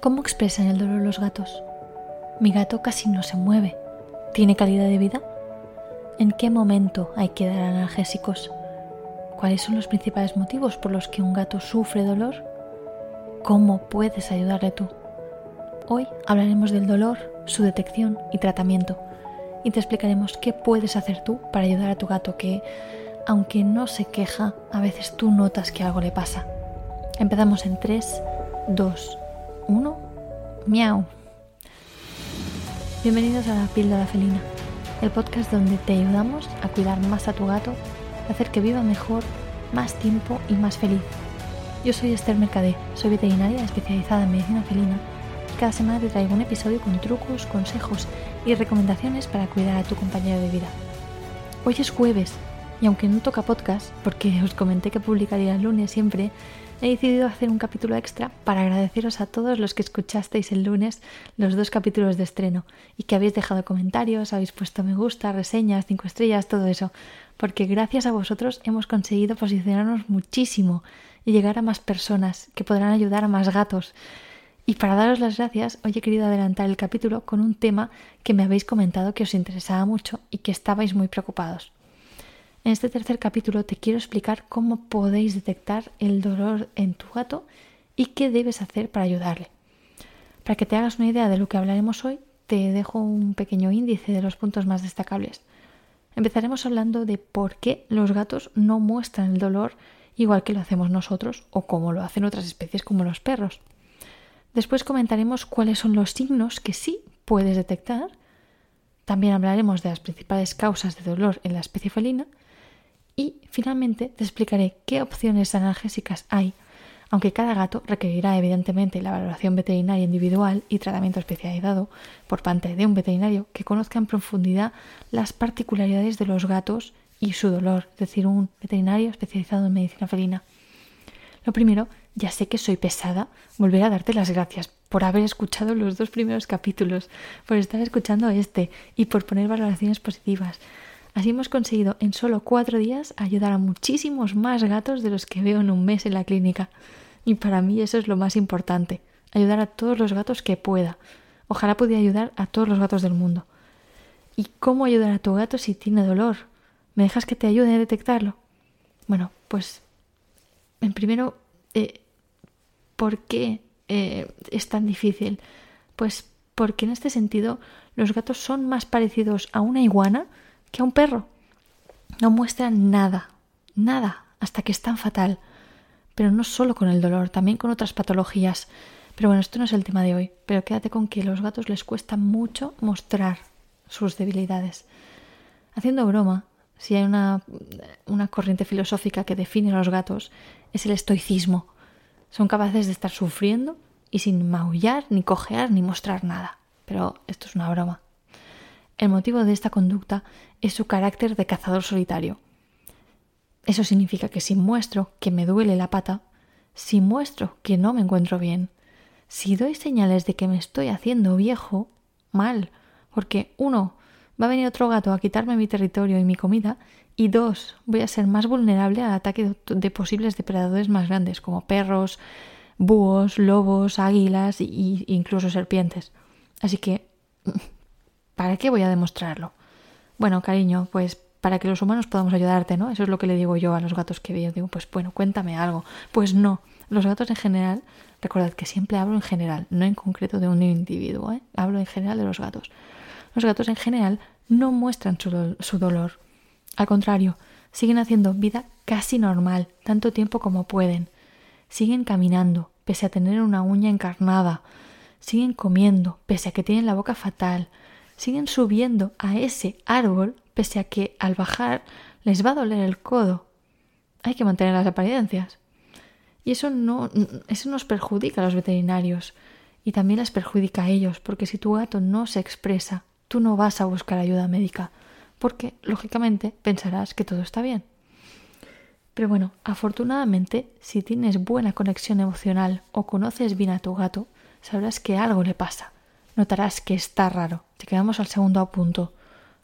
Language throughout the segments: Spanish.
¿Cómo expresan el dolor los gatos? Mi gato casi no se mueve. ¿Tiene calidad de vida? ¿En qué momento hay que dar analgésicos? ¿Cuáles son los principales motivos por los que un gato sufre dolor? ¿Cómo puedes ayudarle tú? Hoy hablaremos del dolor, su detección y tratamiento y te explicaremos qué puedes hacer tú para ayudar a tu gato que, aunque no se queja, a veces tú notas que algo le pasa. Empezamos en 3, 2, 1. Miau. Bienvenidos a la píldora felina, el podcast donde te ayudamos a cuidar más a tu gato, a hacer que viva mejor, más tiempo y más feliz. Yo soy Esther Mercadé, soy veterinaria especializada en medicina felina y cada semana te traigo un episodio con trucos, consejos y recomendaciones para cuidar a tu compañero de vida. Hoy es jueves y aunque no toca podcast, porque os comenté que publicaría el lunes siempre, he decidido hacer un capítulo extra para agradeceros a todos los que escuchasteis el lunes los dos capítulos de estreno y que habéis dejado comentarios, habéis puesto me gusta, reseñas, cinco estrellas, todo eso, porque gracias a vosotros hemos conseguido posicionarnos muchísimo y llegar a más personas que podrán ayudar a más gatos. Y para daros las gracias, hoy he querido adelantar el capítulo con un tema que me habéis comentado que os interesaba mucho y que estabais muy preocupados. En este tercer capítulo te quiero explicar cómo podéis detectar el dolor en tu gato y qué debes hacer para ayudarle. Para que te hagas una idea de lo que hablaremos hoy, te dejo un pequeño índice de los puntos más destacables. Empezaremos hablando de por qué los gatos no muestran el dolor igual que lo hacemos nosotros o como lo hacen otras especies como los perros. Después comentaremos cuáles son los signos que sí puedes detectar. También hablaremos de las principales causas de dolor en la especie felina y finalmente te explicaré qué opciones analgésicas hay, aunque cada gato requerirá evidentemente la valoración veterinaria individual y tratamiento especializado por parte de un veterinario que conozca en profundidad las particularidades de los gatos y su dolor, es decir, un veterinario especializado en medicina felina. Lo primero, ya sé que soy pesada, volver a darte las gracias por haber escuchado los dos primeros capítulos, por estar escuchando este y por poner valoraciones positivas. Así hemos conseguido en solo cuatro días ayudar a muchísimos más gatos de los que veo en un mes en la clínica. Y para mí eso es lo más importante, ayudar a todos los gatos que pueda. Ojalá pudiera ayudar a todos los gatos del mundo. ¿Y cómo ayudar a tu gato si tiene dolor? ¿Me dejas que te ayude a detectarlo? Bueno, pues en primero, eh, ¿por qué eh, es tan difícil? Pues porque en este sentido los gatos son más parecidos a una iguana que a un perro. No muestran nada, nada, hasta que es tan fatal. Pero no solo con el dolor, también con otras patologías. Pero bueno, esto no es el tema de hoy, pero quédate con que a los gatos les cuesta mucho mostrar sus debilidades. Haciendo broma, si hay una, una corriente filosófica que define a los gatos, es el estoicismo. Son capaces de estar sufriendo y sin maullar, ni cojear, ni mostrar nada. Pero esto es una broma. El motivo de esta conducta es su carácter de cazador solitario. Eso significa que si muestro que me duele la pata, si muestro que no me encuentro bien, si doy señales de que me estoy haciendo viejo, mal, porque uno, va a venir otro gato a quitarme mi territorio y mi comida, y dos, voy a ser más vulnerable al ataque de posibles depredadores más grandes, como perros, búhos, lobos, águilas e incluso serpientes. Así que ¿Para qué voy a demostrarlo? Bueno, cariño, pues para que los humanos podamos ayudarte, ¿no? Eso es lo que le digo yo a los gatos que veo. Digo, pues bueno, cuéntame algo. Pues no, los gatos en general, recordad que siempre hablo en general, no en concreto de un individuo, ¿eh? Hablo en general de los gatos. Los gatos en general no muestran su, su dolor. Al contrario, siguen haciendo vida casi normal, tanto tiempo como pueden. Siguen caminando, pese a tener una uña encarnada. Siguen comiendo, pese a que tienen la boca fatal siguen subiendo a ese árbol pese a que al bajar les va a doler el codo. Hay que mantener las apariencias. Y eso no eso nos perjudica a los veterinarios y también les perjudica a ellos, porque si tu gato no se expresa, tú no vas a buscar ayuda médica, porque lógicamente pensarás que todo está bien. Pero bueno, afortunadamente, si tienes buena conexión emocional o conoces bien a tu gato, sabrás que algo le pasa notarás que está raro. Te quedamos al segundo punto.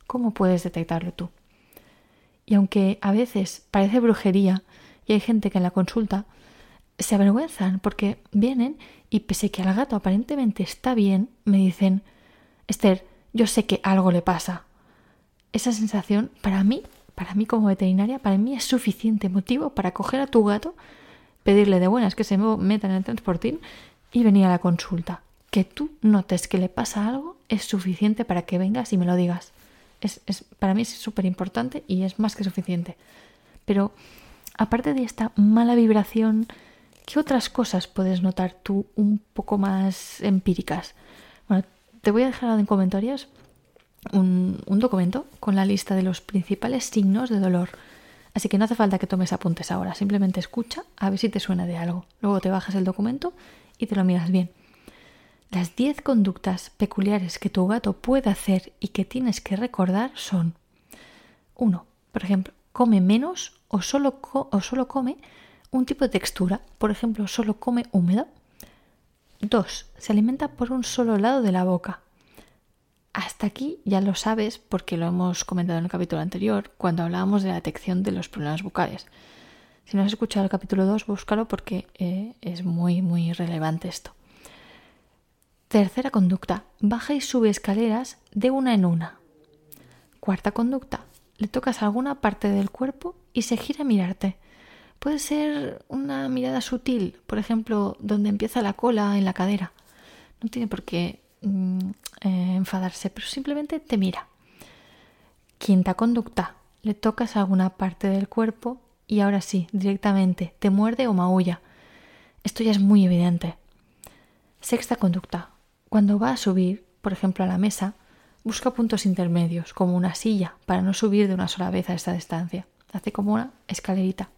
¿Cómo puedes detectarlo tú? Y aunque a veces parece brujería y hay gente que en la consulta se avergüenzan porque vienen y pese que al gato aparentemente está bien, me dicen, Esther, yo sé que algo le pasa. Esa sensación, para mí, para mí como veterinaria, para mí es suficiente motivo para coger a tu gato, pedirle de buenas que se meta en el transportín y venir a la consulta. Que tú notes que le pasa algo es suficiente para que vengas y me lo digas. Es, es para mí es súper importante y es más que suficiente. Pero aparte de esta mala vibración, ¿qué otras cosas puedes notar tú un poco más empíricas? Bueno, te voy a dejar en comentarios un, un, documento con la lista de los principales signos de dolor. Así que no hace falta que tomes apuntes ahora, simplemente escucha a ver si te suena de algo. Luego te bajas el documento y te lo miras bien. Las 10 conductas peculiares que tu gato puede hacer y que tienes que recordar son 1. Por ejemplo, come menos o solo, o solo come un tipo de textura. Por ejemplo, solo come húmedo. 2. Se alimenta por un solo lado de la boca. Hasta aquí ya lo sabes porque lo hemos comentado en el capítulo anterior cuando hablábamos de la detección de los problemas bucales. Si no has escuchado el capítulo 2, búscalo porque eh, es muy, muy relevante esto. Tercera conducta. Baja y sube escaleras de una en una. Cuarta conducta. Le tocas alguna parte del cuerpo y se gira a mirarte. Puede ser una mirada sutil, por ejemplo, donde empieza la cola en la cadera. No tiene por qué mm, eh, enfadarse, pero simplemente te mira. Quinta conducta. Le tocas alguna parte del cuerpo y ahora sí, directamente, te muerde o maulla. Esto ya es muy evidente. Sexta conducta. Cuando va a subir, por ejemplo, a la mesa, busca puntos intermedios, como una silla, para no subir de una sola vez a esta distancia. Hace como una escalerita.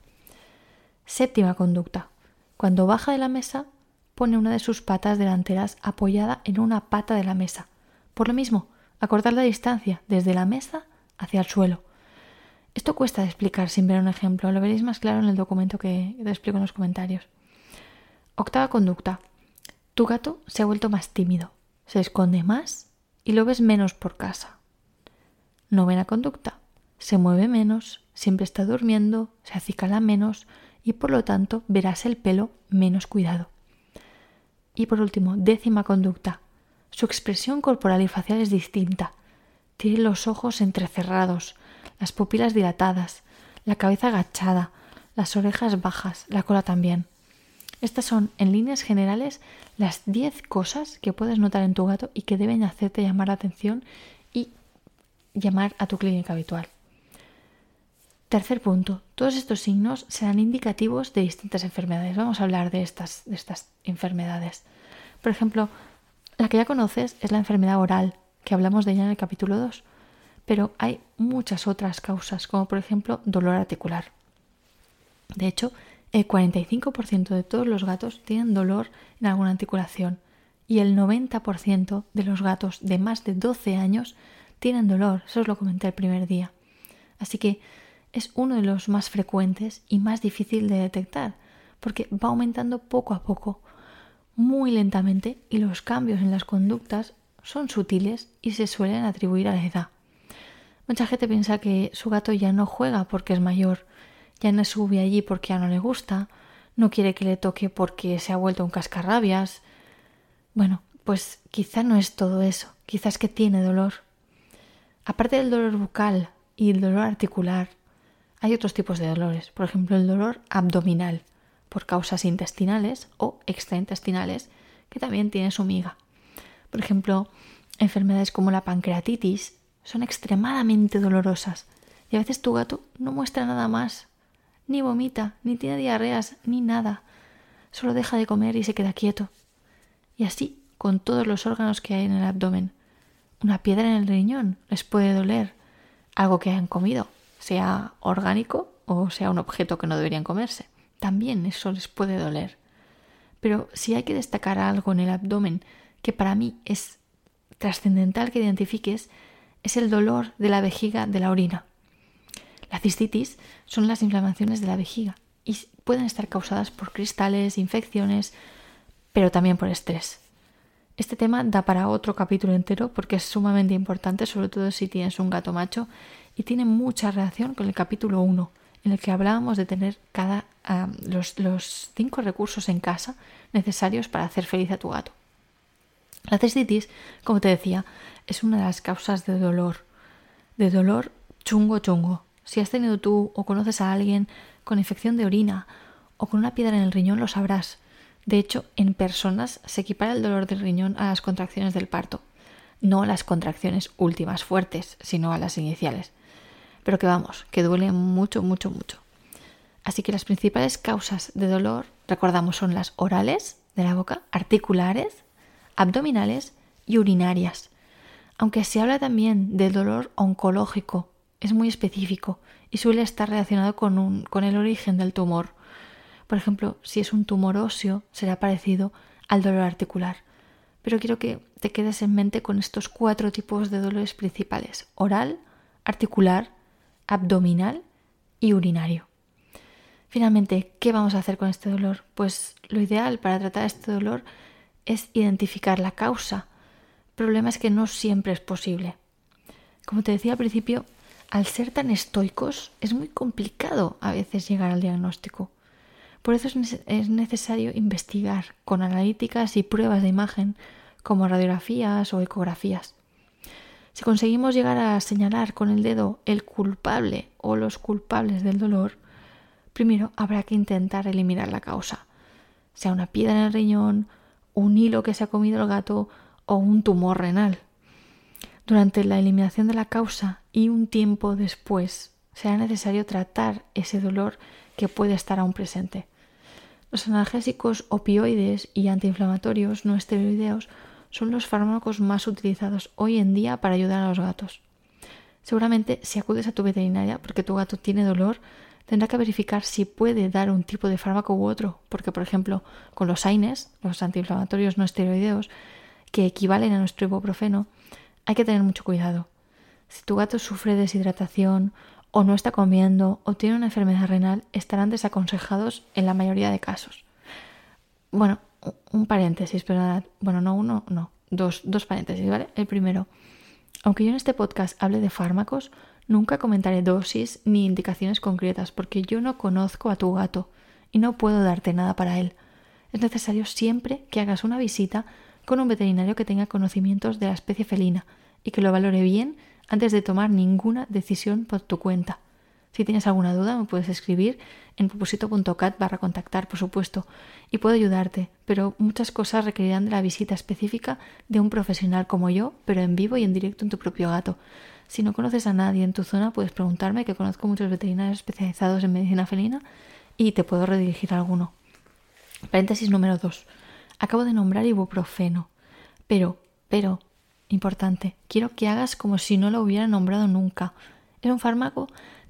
Séptima conducta. Cuando baja de la mesa, pone una de sus patas delanteras apoyada en una pata de la mesa. Por lo mismo, acortar la distancia desde la mesa hacia el suelo. Esto cuesta de explicar sin ver un ejemplo, lo veréis más claro en el documento que explico en los comentarios. Octava conducta. Tu gato se ha vuelto más tímido, se esconde más y lo ves menos por casa. Novena conducta. Se mueve menos, siempre está durmiendo, se acicala menos y por lo tanto verás el pelo menos cuidado. Y por último, décima conducta. Su expresión corporal y facial es distinta. Tiene los ojos entrecerrados, las pupilas dilatadas, la cabeza agachada, las orejas bajas, la cola también. Estas son, en líneas generales, las 10 cosas que puedes notar en tu gato y que deben hacerte llamar la atención y llamar a tu clínica habitual. Tercer punto. Todos estos signos serán indicativos de distintas enfermedades. Vamos a hablar de estas, de estas enfermedades. Por ejemplo, la que ya conoces es la enfermedad oral, que hablamos de ella en el capítulo 2. Pero hay muchas otras causas, como por ejemplo dolor articular. De hecho, el 45% de todos los gatos tienen dolor en alguna articulación y el 90% de los gatos de más de 12 años tienen dolor. Eso os lo comenté el primer día. Así que es uno de los más frecuentes y más difícil de detectar, porque va aumentando poco a poco, muy lentamente, y los cambios en las conductas son sutiles y se suelen atribuir a la edad. Mucha gente piensa que su gato ya no juega porque es mayor, ya no sube allí porque ya no le gusta, no quiere que le toque porque se ha vuelto un cascarrabias. Bueno, pues quizá no es todo eso, quizás que tiene dolor. Aparte del dolor bucal y el dolor articular, hay otros tipos de dolores, por ejemplo el dolor abdominal por causas intestinales o extraintestinales, que también tiene su miga. Por ejemplo, enfermedades como la pancreatitis son extremadamente dolorosas y a veces tu gato no muestra nada más, ni vomita, ni tiene diarreas, ni nada, solo deja de comer y se queda quieto. Y así con todos los órganos que hay en el abdomen. Una piedra en el riñón les puede doler, algo que hayan comido, sea orgánico o sea un objeto que no deberían comerse. También eso les puede doler. Pero si hay que destacar algo en el abdomen que para mí es trascendental que identifiques, es el dolor de la vejiga de la orina. La cistitis son las inflamaciones de la vejiga y pueden estar causadas por cristales, infecciones, pero también por estrés. Este tema da para otro capítulo entero porque es sumamente importante, sobre todo si tienes un gato macho y tiene mucha relación con el capítulo 1, en el que hablábamos de tener cada los, los cinco recursos en casa necesarios para hacer feliz a tu gato. La cistitis, como te decía, es una de las causas de dolor, de dolor chungo chungo. Si has tenido tú o conoces a alguien con infección de orina o con una piedra en el riñón, lo sabrás. De hecho, en personas se equipara el dolor del riñón a las contracciones del parto. No a las contracciones últimas fuertes, sino a las iniciales. Pero que vamos, que duele mucho, mucho, mucho. Así que las principales causas de dolor, recordamos, son las orales, de la boca, articulares, abdominales y urinarias. Aunque se habla también del dolor oncológico, es muy específico y suele estar relacionado con, el origen del tumor. Por ejemplo, si es un tumor óseo, será parecido al dolor articular. Pero quiero que te quedes en mente con estos cuatro tipos de dolores principales: oral, articular, abdominal y urinario. Finalmente, ¿qué vamos a hacer con este dolor? Pues lo ideal para tratar este dolor es identificar la causa. El problema es que no siempre es posible. Como te decía al principio, al ser tan estoicos es muy complicado a veces llegar al diagnóstico. Por eso es necesario investigar con analíticas y pruebas de imagen como radiografías o ecografías. Si conseguimos llegar a señalar con el dedo el culpable o los culpables del dolor, primero habrá que intentar eliminar la causa, sea una piedra en el riñón, un hilo que se ha comido el gato o un tumor renal. Durante la eliminación de la causa y un tiempo después será necesario tratar ese dolor que puede estar aún presente. Los analgésicos opioides y antiinflamatorios no esteroideos son los fármacos más utilizados hoy en día para ayudar a los gatos. Seguramente si acudes a tu veterinaria porque tu gato tiene dolor, tendrá que verificar si puede dar un tipo de fármaco u otro, porque por ejemplo con los AINES, los antiinflamatorios no esteroideos, que equivalen a nuestro ibuprofeno, hay que tener mucho cuidado. Si tu gato sufre deshidratación o no está comiendo o tiene una enfermedad renal, estarán desaconsejados en la mayoría de casos. Bueno, un paréntesis, pero bueno, no uno, no, dos, dos paréntesis, ¿vale? El primero, aunque yo en este podcast hable de fármacos, Nunca comentaré dosis ni indicaciones concretas porque yo no conozco a tu gato y no puedo darte nada para él. Es necesario siempre que hagas una visita con un veterinario que tenga conocimientos de la especie felina y que lo valore bien antes de tomar ninguna decisión por tu cuenta. Si tienes alguna duda me puedes escribir en propósito.cat barra contactar, por supuesto, y puedo ayudarte, pero muchas cosas requerirán de la visita específica de un profesional como yo, pero en vivo y en directo en tu propio gato. Si no conoces a nadie en tu zona, puedes preguntarme, que conozco muchos veterinarios especializados en medicina felina y te puedo redirigir a alguno. Paréntesis número 2. Acabo de nombrar ibuprofeno. Pero, pero, importante, quiero que hagas como si no lo hubiera nombrado nunca. Es un fármaco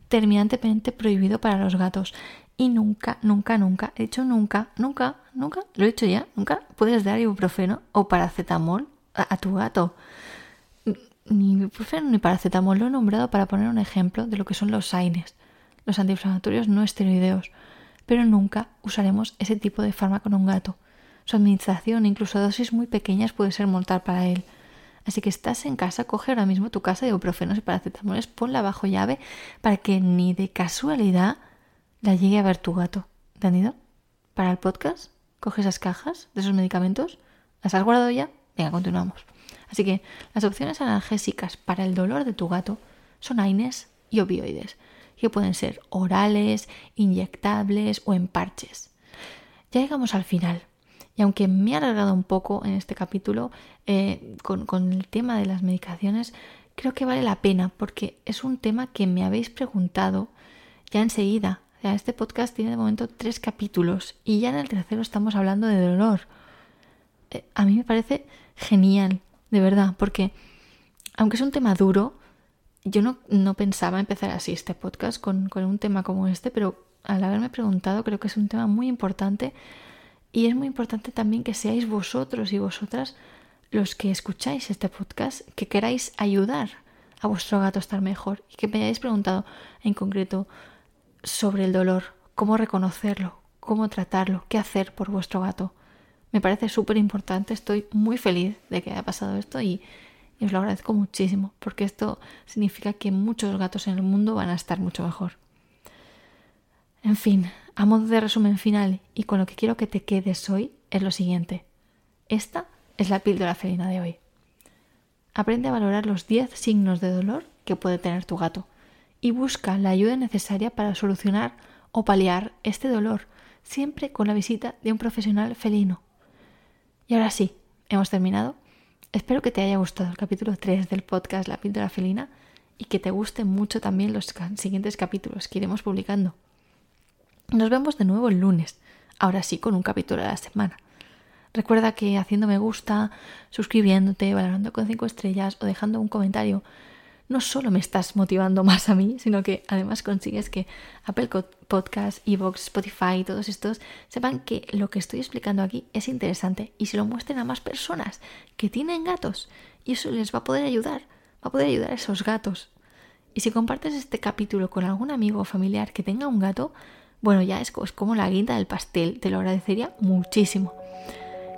terminantemente prohibido para los gatos. Y nunca, nunca, nunca, he dicho nunca, nunca, nunca, lo he dicho ya, nunca puedes dar ibuprofeno o paracetamol a tu gato ni ibuprofeno ni paracetamol lo he nombrado para poner un ejemplo de lo que son los AINES, los antiinflamatorios no esteroideos, pero nunca usaremos ese tipo de fármaco en un gato. Su administración, incluso dosis muy pequeñas, puede ser mortal para él. Así que estás en casa, coge ahora mismo tu casa de ibuprofenos y paracetamoles, ponla bajo llave para que ni de casualidad la llegue a ver tu gato. ¿Entendido? Para el podcast, coge esas cajas de esos medicamentos, ¿las has guardado ya? Venga, continuamos. Así que las opciones analgésicas para el dolor de tu gato son AINES y opioides, que pueden ser orales, inyectables o en parches. Ya llegamos al final. Y aunque me he alargado un poco en este capítulo eh, con, el tema de las medicaciones, creo que vale la pena porque es un tema que me habéis preguntado ya enseguida. O sea, este podcast tiene de momento tres capítulos y ya en el tercero estamos hablando de dolor. Eh, a mí me parece genial de verdad, porque aunque es un tema duro, yo no, no pensaba empezar así este podcast con, con un tema como este, pero al haberme preguntado creo que es un tema muy importante y es muy importante también que seáis vosotros y vosotras los que escucháis este podcast, que queráis ayudar a vuestro gato a estar mejor y que me hayáis preguntado en concreto sobre el dolor, cómo reconocerlo, cómo tratarlo, qué hacer por vuestro gato. Me parece súper importante, estoy muy feliz de que haya pasado esto y, os lo agradezco muchísimo, porque esto significa que muchos gatos en el mundo van a estar mucho mejor. En fin, a modo de resumen final y con lo que quiero que te quedes hoy es lo siguiente. Esta es la píldora felina de hoy. Aprende a valorar los 10 signos de dolor que puede tener tu gato y busca la ayuda necesaria para solucionar o paliar este dolor, siempre con la visita de un profesional felino. Y ahora sí, hemos terminado. Espero que te haya gustado el capítulo 3 del podcast La píldora felina y que te gusten mucho también los siguientes capítulos que iremos publicando. Nos vemos de nuevo el lunes, ahora sí con un capítulo a la semana. Recuerda que haciendo me gusta, suscribiéndote, valorando con 5 estrellas o dejando un comentario, no solo me estás motivando más a mí, sino que además consigues que Apple Podcast, Evox, Spotify, todos estos sepan que lo que estoy explicando aquí es interesante y se lo muestren a más personas que tienen gatos y eso les va a poder ayudar va a poder ayudar a esos gatos. Y si compartes este capítulo con algún amigo o familiar que tenga un gato, bueno, ya es, como la guinda del pastel, te lo agradecería muchísimo.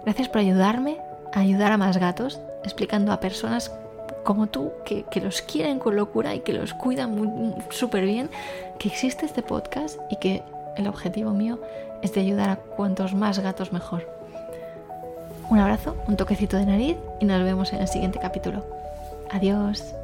Gracias por ayudarme a ayudar a más gatos, explicando a personas como tú, que, los quieren con locura y que los cuidan súper bien, que existe este podcast y que el objetivo mío es de ayudar a cuantos más gatos mejor. Un abrazo, un toquecito de nariz y nos vemos en el siguiente capítulo. Adiós.